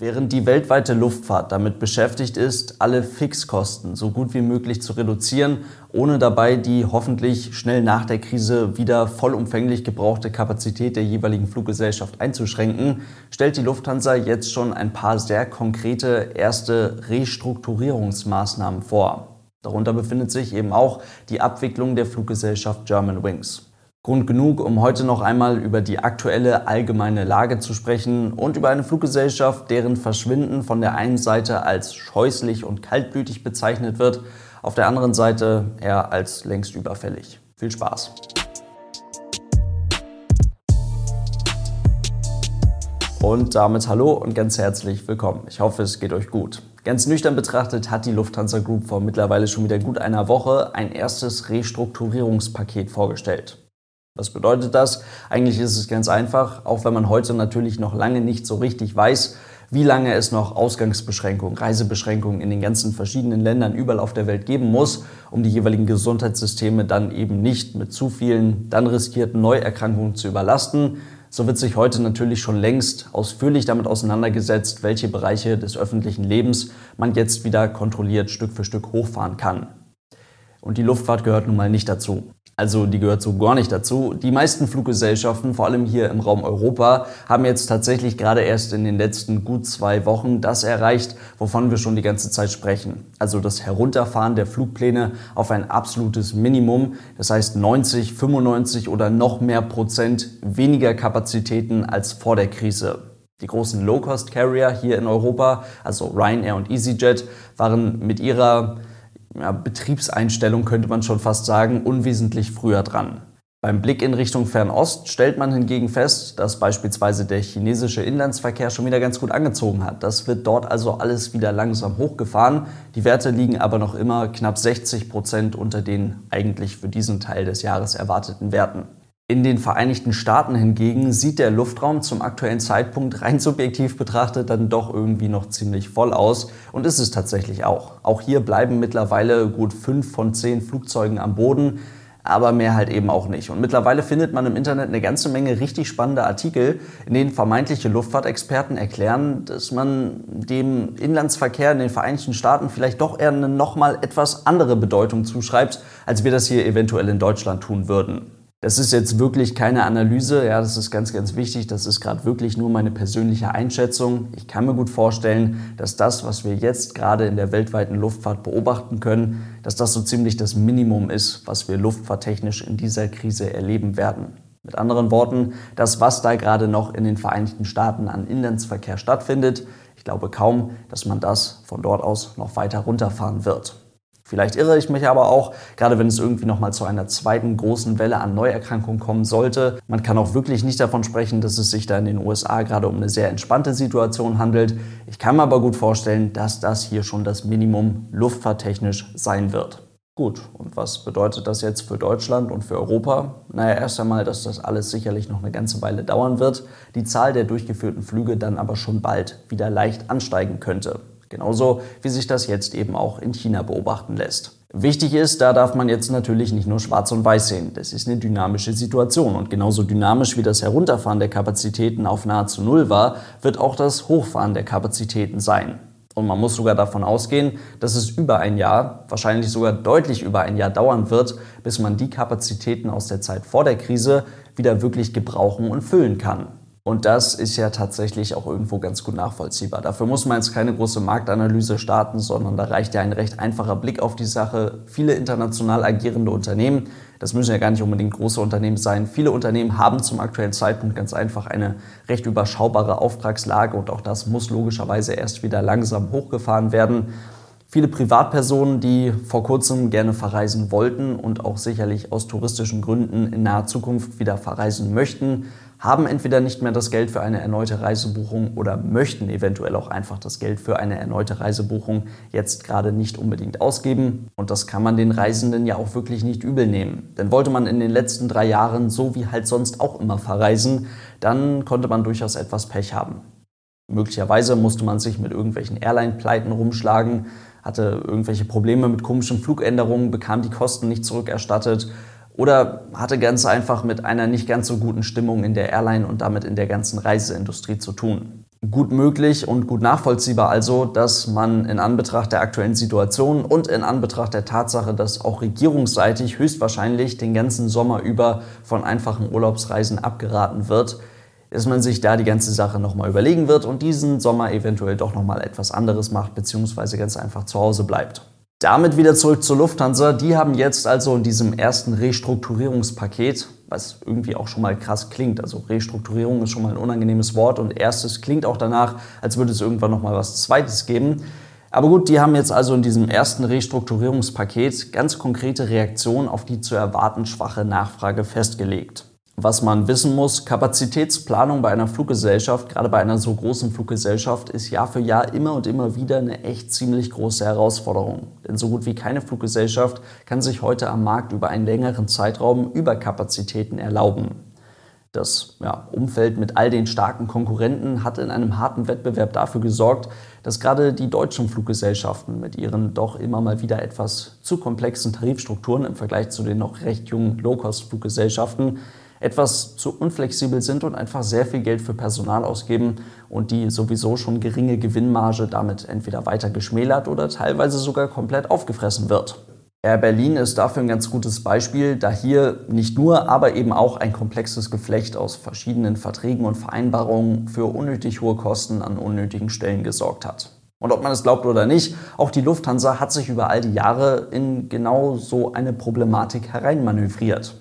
Während die weltweite Luftfahrt damit beschäftigt ist, alle Fixkosten so gut wie möglich zu reduzieren, ohne dabei die hoffentlich schnell nach der Krise wieder vollumfänglich gebrauchte Kapazität der jeweiligen Fluggesellschaft einzuschränken, stellt die Lufthansa jetzt schon ein paar sehr konkrete erste Restrukturierungsmaßnahmen vor. Darunter befindet sich eben auch die Abwicklung der Fluggesellschaft Germanwings. Grund genug, um heute noch einmal über die aktuelle allgemeine Lage zu sprechen und über eine Fluggesellschaft, deren Verschwinden von der einen Seite als scheußlich und kaltblütig bezeichnet wird, auf der anderen Seite eher als längst überfällig. Viel Spaß! Und damit hallo und ganz herzlich willkommen. Ich hoffe, es geht euch gut. Ganz nüchtern betrachtet hat die Lufthansa Group vor mittlerweile schon wieder gut einer Woche ein erstes Restrukturierungspaket vorgestellt. Was bedeutet das? Eigentlich ist es ganz einfach, auch wenn man heute natürlich noch lange nicht so richtig weiß, wie lange es noch Ausgangsbeschränkungen, Reisebeschränkungen in den ganzen verschiedenen Ländern überall auf der Welt geben muss, um die jeweiligen Gesundheitssysteme dann eben nicht mit zu vielen dann riskierten Neuerkrankungen zu überlasten. So wird sich heute natürlich schon längst ausführlich damit auseinandergesetzt, welche Bereiche des öffentlichen Lebens man jetzt wieder kontrolliert Stück für Stück hochfahren kann. Und die Luftfahrt gehört nun mal nicht dazu. Also die gehört so gar nicht dazu. Die meisten Fluggesellschaften, vor allem hier im Raum Europa, haben jetzt tatsächlich gerade erst in den letzten gut zwei Wochen das erreicht, wovon wir schon die ganze Zeit sprechen. Also das Herunterfahren der Flugpläne auf ein absolutes Minimum. Das heißt 90, 95 oder noch mehr Prozent weniger Kapazitäten als vor der Krise. Die großen Low-Cost-Carrier hier in Europa, also Ryanair und EasyJet, waren mit ihrer ja, Betriebseinstellung, könnte man schon fast sagen, unwesentlich früher dran. Beim Blick in Richtung Fernost stellt man hingegen fest, dass beispielsweise der chinesische Inlandsverkehr schon wieder ganz gut angezogen hat. Das wird dort also alles wieder langsam hochgefahren. Die Werte liegen aber noch immer knapp 60 Prozent unter den eigentlich für diesen Teil des Jahres erwarteten Werten. In den Vereinigten Staaten hingegen sieht der Luftraum zum aktuellen Zeitpunkt rein subjektiv betrachtet dann doch irgendwie noch ziemlich voll aus und ist es tatsächlich auch. Auch hier bleiben mittlerweile gut fünf von zehn Flugzeugen am Boden, aber mehr halt eben auch nicht. Und mittlerweile findet man im Internet eine ganze Menge richtig spannende Artikel, in denen vermeintliche Luftfahrtexperten erklären, dass man dem Inlandsverkehr in den Vereinigten Staaten vielleicht doch eher eine nochmal etwas andere Bedeutung zuschreibt, als wir das hier eventuell in Deutschland tun würden. Das ist jetzt wirklich keine Analyse, ja, das ist ganz, ganz wichtig. Das ist gerade wirklich nur meine persönliche Einschätzung. Ich kann mir gut vorstellen, dass das, was wir jetzt gerade in der weltweiten Luftfahrt beobachten können, dass das so ziemlich das Minimum ist, was wir luftfahrttechnisch in dieser Krise erleben werden. Mit anderen Worten, das, was da gerade noch in den Vereinigten Staaten an Inlandsverkehr stattfindet, ich glaube kaum, dass man das von dort aus noch weiter runterfahren wird. Vielleicht irre ich mich aber auch, gerade wenn es irgendwie nochmal zu einer zweiten großen Welle an Neuerkrankungen kommen sollte. Man kann auch wirklich nicht davon sprechen, dass es sich da in den USA gerade um eine sehr entspannte Situation handelt. Ich kann mir aber gut vorstellen, dass das hier schon das Minimum luftfahrttechnisch sein wird. Gut, und was bedeutet das jetzt für Deutschland und für Europa? Naja, erst einmal, dass das alles sicherlich noch eine ganze Weile dauern wird, die Zahl der durchgeführten Flüge dann aber schon bald wieder leicht ansteigen könnte. Genauso wie sich das jetzt eben auch in China beobachten lässt. Wichtig ist, da darf man jetzt natürlich nicht nur schwarz und weiß sehen. Das ist eine dynamische Situation. Und genauso dynamisch wie das Herunterfahren der Kapazitäten auf nahezu Null war, wird auch das Hochfahren der Kapazitäten sein. Und man muss sogar davon ausgehen, dass es über ein Jahr, wahrscheinlich sogar deutlich über ein Jahr dauern wird, bis man die Kapazitäten aus der Zeit vor der Krise wieder wirklich gebrauchen und füllen kann. Und das ist ja tatsächlich auch irgendwo ganz gut nachvollziehbar. Dafür muss man jetzt keine große Marktanalyse starten, sondern da reicht ja ein recht einfacher Blick auf die Sache. Viele international agierende Unternehmen, das müssen ja gar nicht unbedingt große Unternehmen sein, viele Unternehmen haben zum aktuellen Zeitpunkt ganz einfach eine recht überschaubare Auftragslage und auch das muss logischerweise erst wieder langsam hochgefahren werden. Viele Privatpersonen, die vor kurzem gerne verreisen wollten und auch sicherlich aus touristischen Gründen in naher Zukunft wieder verreisen möchten, haben entweder nicht mehr das Geld für eine erneute Reisebuchung oder möchten eventuell auch einfach das Geld für eine erneute Reisebuchung jetzt gerade nicht unbedingt ausgeben. Und das kann man den Reisenden ja auch wirklich nicht übel nehmen. Denn wollte man in den letzten drei Jahren so wie halt sonst auch immer verreisen, dann konnte man durchaus etwas Pech haben. Möglicherweise musste man sich mit irgendwelchen Airline-Pleiten rumschlagen, hatte irgendwelche Probleme mit komischen Flugänderungen, bekam die Kosten nicht zurückerstattet oder hatte ganz einfach mit einer nicht ganz so guten Stimmung in der Airline und damit in der ganzen Reiseindustrie zu tun. Gut möglich und gut nachvollziehbar also, dass man in Anbetracht der aktuellen Situation und in Anbetracht der Tatsache, dass auch regierungsseitig höchstwahrscheinlich den ganzen Sommer über von einfachen Urlaubsreisen abgeraten wird, dass man sich da die ganze Sache nochmal überlegen wird und diesen Sommer eventuell doch nochmal etwas anderes macht, beziehungsweise ganz einfach zu Hause bleibt. Damit wieder zurück zur Lufthansa. Die haben jetzt also in diesem ersten Restrukturierungspaket, was irgendwie auch schon mal krass klingt, also Restrukturierung ist schon mal ein unangenehmes Wort und erstes klingt auch danach, als würde es irgendwann noch mal was Zweites geben. Aber gut, die haben jetzt also in diesem ersten Restrukturierungspaket ganz konkrete Reaktionen auf die zu erwarten schwache Nachfrage festgelegt. Was man wissen muss, Kapazitätsplanung bei einer Fluggesellschaft, gerade bei einer so großen Fluggesellschaft, ist Jahr für Jahr immer und immer wieder eine echt ziemlich große Herausforderung. Denn so gut wie keine Fluggesellschaft kann sich heute am Markt über einen längeren Zeitraum Überkapazitäten erlauben. Das ja, Umfeld mit all den starken Konkurrenten hat in einem harten Wettbewerb dafür gesorgt, dass gerade die deutschen Fluggesellschaften mit ihren doch immer mal wieder etwas zu komplexen Tarifstrukturen im Vergleich zu den noch recht jungen Low-Cost-Fluggesellschaften etwas zu unflexibel sind und einfach sehr viel Geld für Personal ausgeben und die sowieso schon geringe Gewinnmarge damit entweder weiter geschmälert oder teilweise sogar komplett aufgefressen wird. Air Berlin ist dafür ein ganz gutes Beispiel, da hier nicht nur, aber eben auch ein komplexes Geflecht aus verschiedenen Verträgen und Vereinbarungen für unnötig hohe Kosten an unnötigen Stellen gesorgt hat. Und ob man es glaubt oder nicht, auch die Lufthansa hat sich über all die Jahre in genau so eine Problematik hereinmanövriert.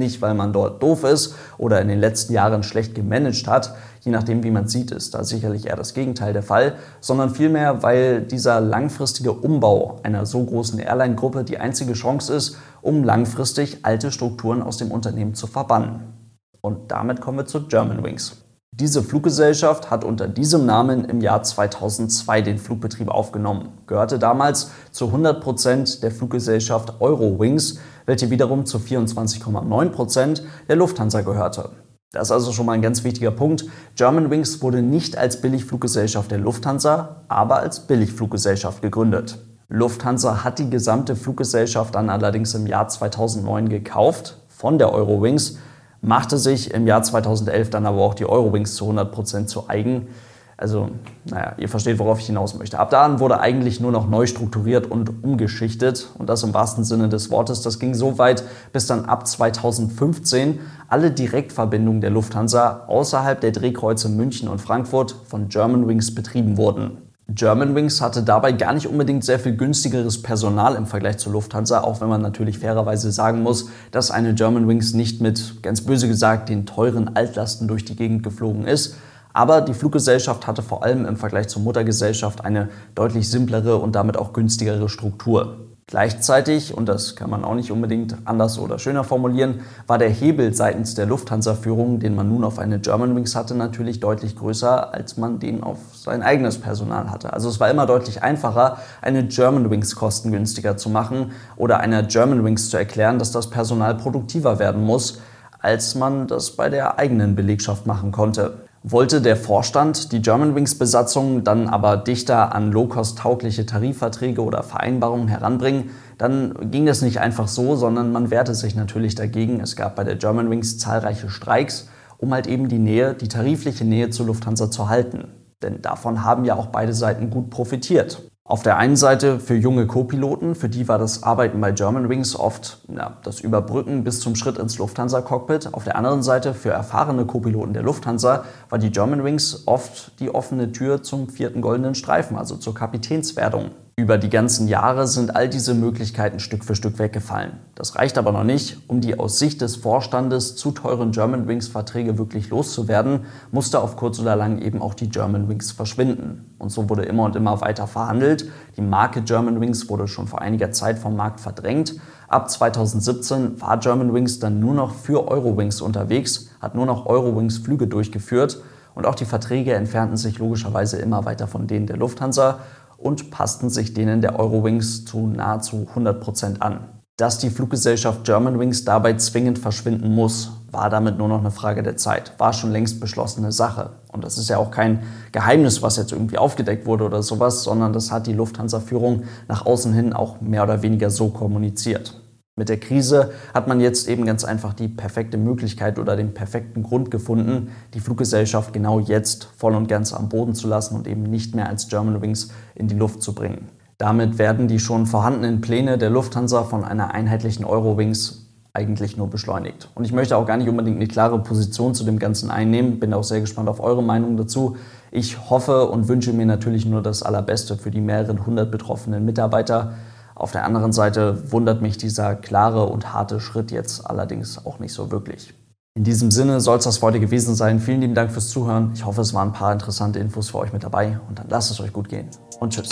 Nicht, weil man dort doof ist oder in den letzten Jahren schlecht gemanagt hat, je nachdem, wie man sieht, ist da sicherlich eher das Gegenteil der Fall, sondern vielmehr, weil dieser langfristige Umbau einer so großen Airline-Gruppe die einzige Chance ist, um langfristig alte Strukturen aus dem Unternehmen zu verbannen. Und damit kommen wir zu Germanwings. Diese Fluggesellschaft hat unter diesem Namen im Jahr 2002 den Flugbetrieb aufgenommen, gehörte damals zu 100 Prozent der Fluggesellschaft Eurowings, welche wiederum zu 24,9 Prozent der Lufthansa gehörte. Das ist also schon mal ein ganz wichtiger Punkt. Germanwings wurde nicht als Billigfluggesellschaft der Lufthansa, aber als Billigfluggesellschaft gegründet. Lufthansa hat die gesamte Fluggesellschaft dann allerdings im Jahr 2009 gekauft von der Eurowings machte sich im Jahr 2011 dann aber auch die Eurowings zu 100% zu eigen. Also, naja, ihr versteht, worauf ich hinaus möchte. Ab da an wurde eigentlich nur noch neu strukturiert und umgeschichtet. Und das im wahrsten Sinne des Wortes. Das ging so weit, bis dann ab 2015 alle Direktverbindungen der Lufthansa außerhalb der Drehkreuze München und Frankfurt von Germanwings betrieben wurden. Germanwings hatte dabei gar nicht unbedingt sehr viel günstigeres Personal im Vergleich zur Lufthansa, auch wenn man natürlich fairerweise sagen muss, dass eine Germanwings nicht mit, ganz böse gesagt, den teuren Altlasten durch die Gegend geflogen ist. Aber die Fluggesellschaft hatte vor allem im Vergleich zur Muttergesellschaft eine deutlich simplere und damit auch günstigere Struktur. Gleichzeitig, und das kann man auch nicht unbedingt anders oder schöner formulieren, war der Hebel seitens der Lufthansa-Führung, den man nun auf eine Germanwings hatte, natürlich deutlich größer, als man den auf sein eigenes Personal hatte. Also es war immer deutlich einfacher, eine Germanwings kostengünstiger zu machen oder einer Germanwings zu erklären, dass das Personal produktiver werden muss, als man das bei der eigenen Belegschaft machen konnte. Wollte der Vorstand die Germanwings-Besatzung dann aber dichter an Low-Cost-taugliche Tarifverträge oder Vereinbarungen heranbringen, dann ging das nicht einfach so, sondern man wehrte sich natürlich dagegen. Es gab bei der Germanwings zahlreiche Streiks, um halt eben die Nähe, die tarifliche Nähe zur Lufthansa zu halten. Denn davon haben ja auch beide Seiten gut profitiert. Auf der einen Seite für junge Co-Piloten, für die war das Arbeiten bei Germanwings oft ja, das Überbrücken bis zum Schritt ins Lufthansa-Cockpit. Auf der anderen Seite für erfahrene Co-Piloten der Lufthansa war die Germanwings oft die offene Tür zum vierten goldenen Streifen, also zur Kapitänswerdung. Über die ganzen Jahre sind all diese Möglichkeiten Stück für Stück weggefallen. Das reicht aber noch nicht. Um die aus Sicht des Vorstandes zu teuren Germanwings-Verträge wirklich loszuwerden, musste auf kurz oder lang eben auch die Germanwings verschwinden. Und so wurde immer und immer weiter verhandelt. Die Marke Germanwings wurde schon vor einiger Zeit vom Markt verdrängt. Ab 2017 war Germanwings dann nur noch für Eurowings unterwegs, hat nur noch Eurowings-Flüge durchgeführt. Und auch die Verträge entfernten sich logischerweise immer weiter von denen der Lufthansa und passten sich denen der Eurowings zu nahezu 100 Prozent an. Dass die Fluggesellschaft Germanwings dabei zwingend verschwinden muss, war damit nur noch eine Frage der Zeit, war schon längst beschlossene Sache. Und das ist ja auch kein Geheimnis, was jetzt irgendwie aufgedeckt wurde oder sowas, sondern das hat die Lufthansa-Führung nach außen hin auch mehr oder weniger so kommuniziert. Mit der Krise hat man jetzt eben ganz einfach die perfekte Möglichkeit oder den perfekten Grund gefunden, die Fluggesellschaft genau jetzt voll und ganz am Boden zu lassen und eben nicht mehr als Germanwings in die Luft zu bringen. Damit werden die schon vorhandenen Pläne der Lufthansa von einer einheitlichen Eurowings eigentlich nur beschleunigt. Und ich möchte auch gar nicht unbedingt eine klare Position zu dem Ganzen einnehmen, bin auch sehr gespannt auf eure Meinung dazu. Ich hoffe und wünsche mir natürlich nur das Allerbeste für die mehreren hundert betroffenen Mitarbeiter. Auf der anderen Seite wundert mich dieser klare und harte Schritt jetzt allerdings auch nicht so wirklich. In diesem Sinne soll es das heute gewesen sein. Vielen lieben Dank fürs Zuhören. Ich hoffe, es waren ein paar interessante Infos für euch mit dabei und dann lasst es euch gut gehen und tschüss.